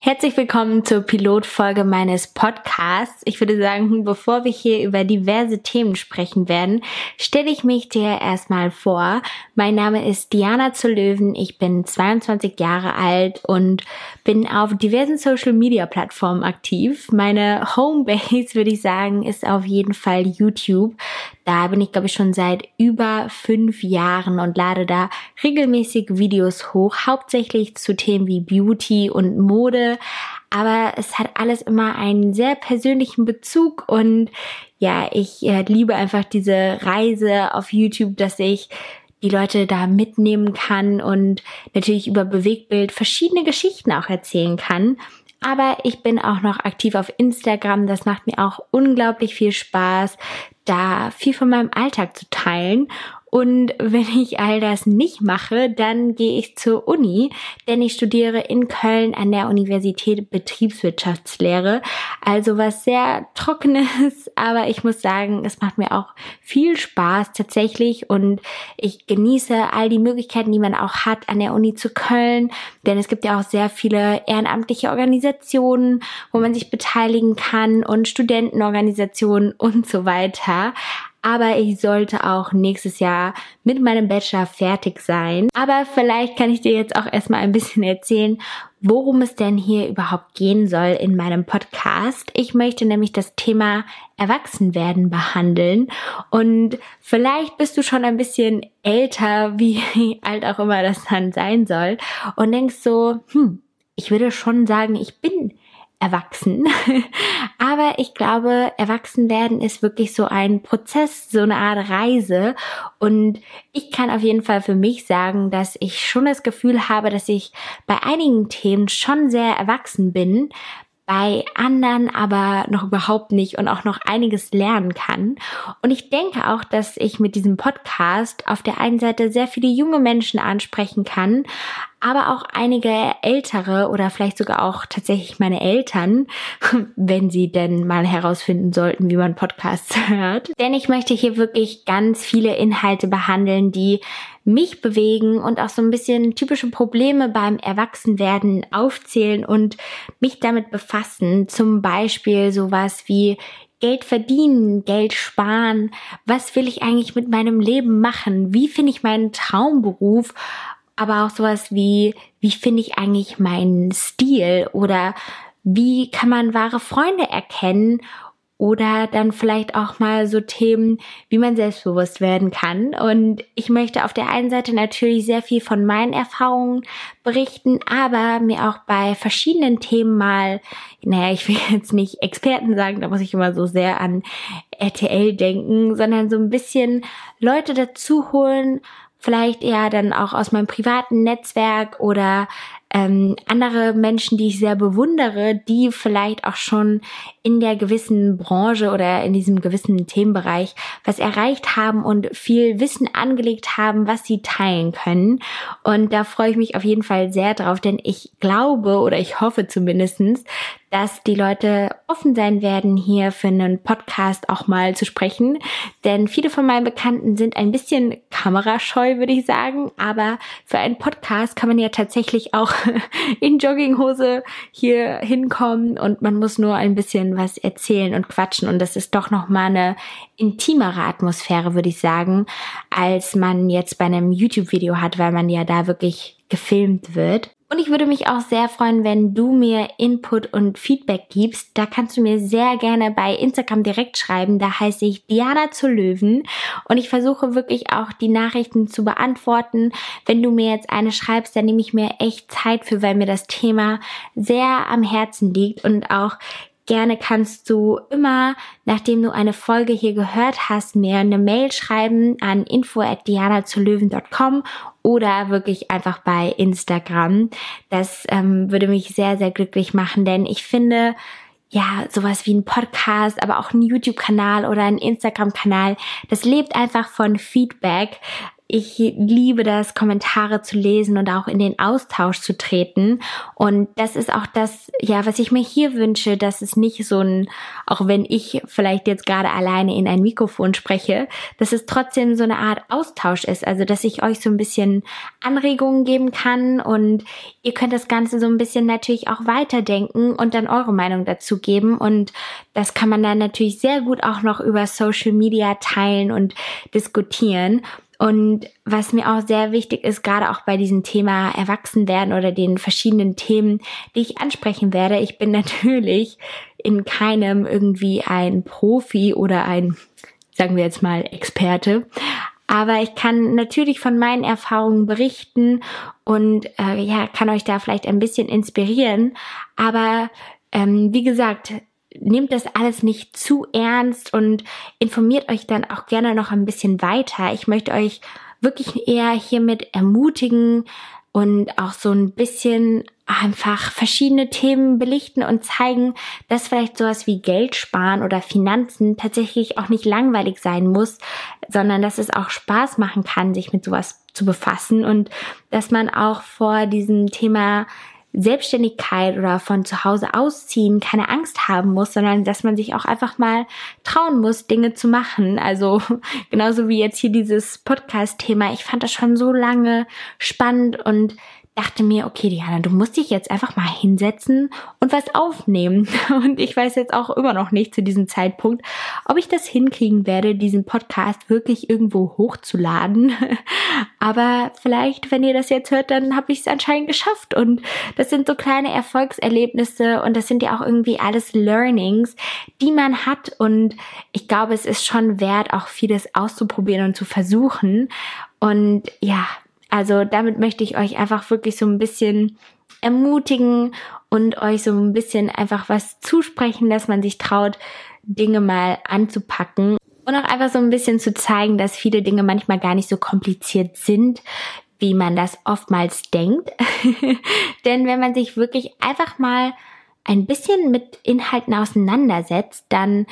Herzlich willkommen zur Pilotfolge meines Podcasts. Ich würde sagen, bevor wir hier über diverse Themen sprechen werden, stelle ich mich dir erstmal vor. Mein Name ist Diana zu Löwen. Ich bin 22 Jahre alt und bin auf diversen Social Media Plattformen aktiv. Meine Homebase, würde ich sagen, ist auf jeden Fall YouTube. Da bin ich, glaube ich, schon seit über fünf Jahren und lade da regelmäßig Videos hoch, hauptsächlich zu Themen wie Beauty und Mode. Aber es hat alles immer einen sehr persönlichen Bezug und ja, ich äh, liebe einfach diese Reise auf YouTube, dass ich die Leute da mitnehmen kann und natürlich über Bewegtbild verschiedene Geschichten auch erzählen kann. Aber ich bin auch noch aktiv auf Instagram. Das macht mir auch unglaublich viel Spaß da viel von meinem Alltag zu teilen. Und wenn ich all das nicht mache, dann gehe ich zur Uni, denn ich studiere in Köln an der Universität Betriebswirtschaftslehre. Also was sehr trockenes, aber ich muss sagen, es macht mir auch viel Spaß tatsächlich und ich genieße all die Möglichkeiten, die man auch hat an der Uni zu Köln, denn es gibt ja auch sehr viele ehrenamtliche Organisationen, wo man sich beteiligen kann und Studentenorganisationen und so weiter. Aber ich sollte auch nächstes Jahr mit meinem Bachelor fertig sein. Aber vielleicht kann ich dir jetzt auch erstmal ein bisschen erzählen, worum es denn hier überhaupt gehen soll in meinem Podcast. Ich möchte nämlich das Thema Erwachsenwerden behandeln. Und vielleicht bist du schon ein bisschen älter, wie alt auch immer das dann sein soll. Und denkst so, hm, ich würde schon sagen, ich bin erwachsen. Aber ich glaube, erwachsen werden ist wirklich so ein Prozess, so eine Art Reise. Und ich kann auf jeden Fall für mich sagen, dass ich schon das Gefühl habe, dass ich bei einigen Themen schon sehr erwachsen bin, bei anderen aber noch überhaupt nicht und auch noch einiges lernen kann. Und ich denke auch, dass ich mit diesem Podcast auf der einen Seite sehr viele junge Menschen ansprechen kann, aber auch einige ältere oder vielleicht sogar auch tatsächlich meine Eltern, wenn sie denn mal herausfinden sollten, wie man Podcasts hört. Denn ich möchte hier wirklich ganz viele Inhalte behandeln, die mich bewegen und auch so ein bisschen typische Probleme beim Erwachsenwerden aufzählen und mich damit befassen. Zum Beispiel sowas wie Geld verdienen, Geld sparen. Was will ich eigentlich mit meinem Leben machen? Wie finde ich meinen Traumberuf? Aber auch sowas wie, wie finde ich eigentlich meinen Stil oder wie kann man wahre Freunde erkennen oder dann vielleicht auch mal so Themen, wie man selbstbewusst werden kann. Und ich möchte auf der einen Seite natürlich sehr viel von meinen Erfahrungen berichten, aber mir auch bei verschiedenen Themen mal, naja, ich will jetzt nicht Experten sagen, da muss ich immer so sehr an RTL denken, sondern so ein bisschen Leute dazu holen, vielleicht eher dann auch aus meinem privaten Netzwerk oder ähm, andere Menschen, die ich sehr bewundere, die vielleicht auch schon in der gewissen Branche oder in diesem gewissen Themenbereich was erreicht haben und viel Wissen angelegt haben, was sie teilen können. Und da freue ich mich auf jeden Fall sehr drauf, denn ich glaube oder ich hoffe zumindestens, dass die Leute offen sein werden, hier für einen Podcast auch mal zu sprechen. Denn viele von meinen Bekannten sind ein bisschen kamerascheu, würde ich sagen. Aber für einen Podcast kann man ja tatsächlich auch in Jogginghose hier hinkommen und man muss nur ein bisschen was erzählen und quatschen. Und das ist doch nochmal eine intimere Atmosphäre, würde ich sagen, als man jetzt bei einem YouTube-Video hat, weil man ja da wirklich gefilmt wird. Und ich würde mich auch sehr freuen, wenn du mir Input und Feedback gibst. Da kannst du mir sehr gerne bei Instagram direkt schreiben. Da heiße ich Diana zu Löwen. Und ich versuche wirklich auch die Nachrichten zu beantworten. Wenn du mir jetzt eine schreibst, dann nehme ich mir echt Zeit für, weil mir das Thema sehr am Herzen liegt und auch Gerne kannst du immer, nachdem du eine Folge hier gehört hast, mir eine Mail schreiben an info@dianazulöwen.com oder wirklich einfach bei Instagram. Das ähm, würde mich sehr, sehr glücklich machen, denn ich finde, ja, sowas wie ein Podcast, aber auch ein YouTube-Kanal oder ein Instagram-Kanal, das lebt einfach von Feedback ich liebe das, Kommentare zu lesen und auch in den Austausch zu treten. Und das ist auch das, ja, was ich mir hier wünsche, dass es nicht so ein, auch wenn ich vielleicht jetzt gerade alleine in ein Mikrofon spreche, dass es trotzdem so eine Art Austausch ist. Also, dass ich euch so ein bisschen Anregungen geben kann und ihr könnt das Ganze so ein bisschen natürlich auch weiterdenken und dann eure Meinung dazu geben. Und das kann man dann natürlich sehr gut auch noch über Social Media teilen und diskutieren. Und was mir auch sehr wichtig ist, gerade auch bei diesem Thema Erwachsenwerden oder den verschiedenen Themen, die ich ansprechen werde, ich bin natürlich in keinem irgendwie ein Profi oder ein, sagen wir jetzt mal, Experte. Aber ich kann natürlich von meinen Erfahrungen berichten und äh, ja, kann euch da vielleicht ein bisschen inspirieren. Aber ähm, wie gesagt, nehmt das alles nicht zu ernst und informiert euch dann auch gerne noch ein bisschen weiter. Ich möchte euch wirklich eher hiermit ermutigen und auch so ein bisschen einfach verschiedene Themen belichten und zeigen, dass vielleicht sowas wie Geld sparen oder Finanzen tatsächlich auch nicht langweilig sein muss, sondern dass es auch Spaß machen kann, sich mit sowas zu befassen und dass man auch vor diesem Thema Selbstständigkeit oder von zu Hause ausziehen keine Angst haben muss, sondern dass man sich auch einfach mal trauen muss, Dinge zu machen. Also genauso wie jetzt hier dieses Podcast-Thema. Ich fand das schon so lange spannend und dachte mir, okay, Diana, du musst dich jetzt einfach mal hinsetzen und was aufnehmen. Und ich weiß jetzt auch immer noch nicht zu diesem Zeitpunkt, ob ich das hinkriegen werde, diesen Podcast wirklich irgendwo hochzuladen. Aber vielleicht, wenn ihr das jetzt hört, dann habe ich es anscheinend geschafft. Und das sind so kleine Erfolgserlebnisse und das sind ja auch irgendwie alles Learnings, die man hat. Und ich glaube, es ist schon wert, auch vieles auszuprobieren und zu versuchen. Und ja, also damit möchte ich euch einfach wirklich so ein bisschen ermutigen und euch so ein bisschen einfach was zusprechen, dass man sich traut, Dinge mal anzupacken. Und auch einfach so ein bisschen zu zeigen, dass viele Dinge manchmal gar nicht so kompliziert sind, wie man das oftmals denkt. Denn wenn man sich wirklich einfach mal ein bisschen mit Inhalten auseinandersetzt, dann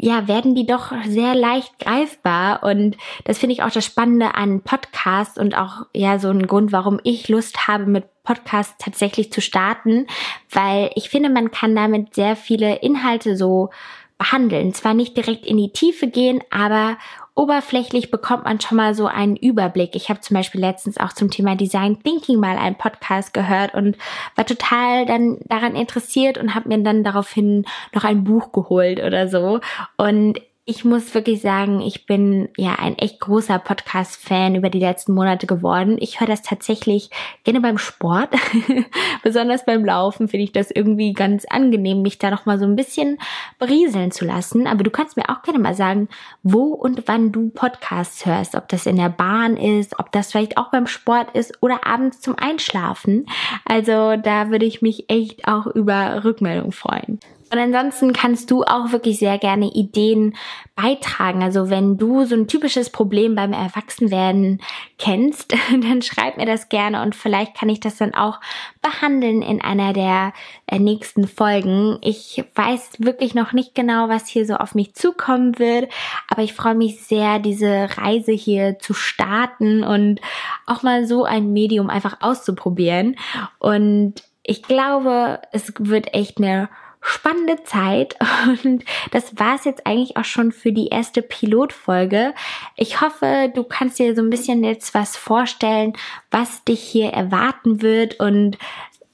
ja, werden die doch sehr leicht greifbar. Und das finde ich auch das Spannende an Podcasts und auch ja so ein Grund, warum ich Lust habe, mit Podcasts tatsächlich zu starten, weil ich finde, man kann damit sehr viele Inhalte so behandeln. Zwar nicht direkt in die Tiefe gehen, aber oberflächlich bekommt man schon mal so einen Überblick. Ich habe zum Beispiel letztens auch zum Thema Design Thinking mal einen Podcast gehört und war total dann daran interessiert und habe mir dann daraufhin noch ein Buch geholt oder so. Und ich muss wirklich sagen, ich bin ja ein echt großer Podcast-Fan über die letzten Monate geworden. Ich höre das tatsächlich gerne beim Sport. Besonders beim Laufen finde ich das irgendwie ganz angenehm, mich da nochmal so ein bisschen berieseln zu lassen. Aber du kannst mir auch gerne mal sagen, wo und wann du Podcasts hörst. Ob das in der Bahn ist, ob das vielleicht auch beim Sport ist oder abends zum Einschlafen. Also da würde ich mich echt auch über Rückmeldung freuen. Und ansonsten kannst du auch wirklich sehr gerne Ideen beitragen. Also wenn du so ein typisches Problem beim Erwachsenwerden kennst, dann schreib mir das gerne und vielleicht kann ich das dann auch behandeln in einer der äh, nächsten Folgen. Ich weiß wirklich noch nicht genau, was hier so auf mich zukommen wird, aber ich freue mich sehr, diese Reise hier zu starten und auch mal so ein Medium einfach auszuprobieren. Und ich glaube, es wird echt eine spannende Zeit und das war es jetzt eigentlich auch schon für die erste Pilotfolge. Ich hoffe, du kannst dir so ein bisschen jetzt was vorstellen, was dich hier erwarten wird und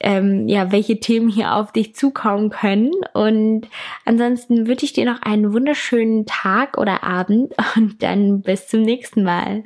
ähm, ja, welche Themen hier auf dich zukommen können. Und ansonsten wünsche ich dir noch einen wunderschönen Tag oder Abend und dann bis zum nächsten Mal.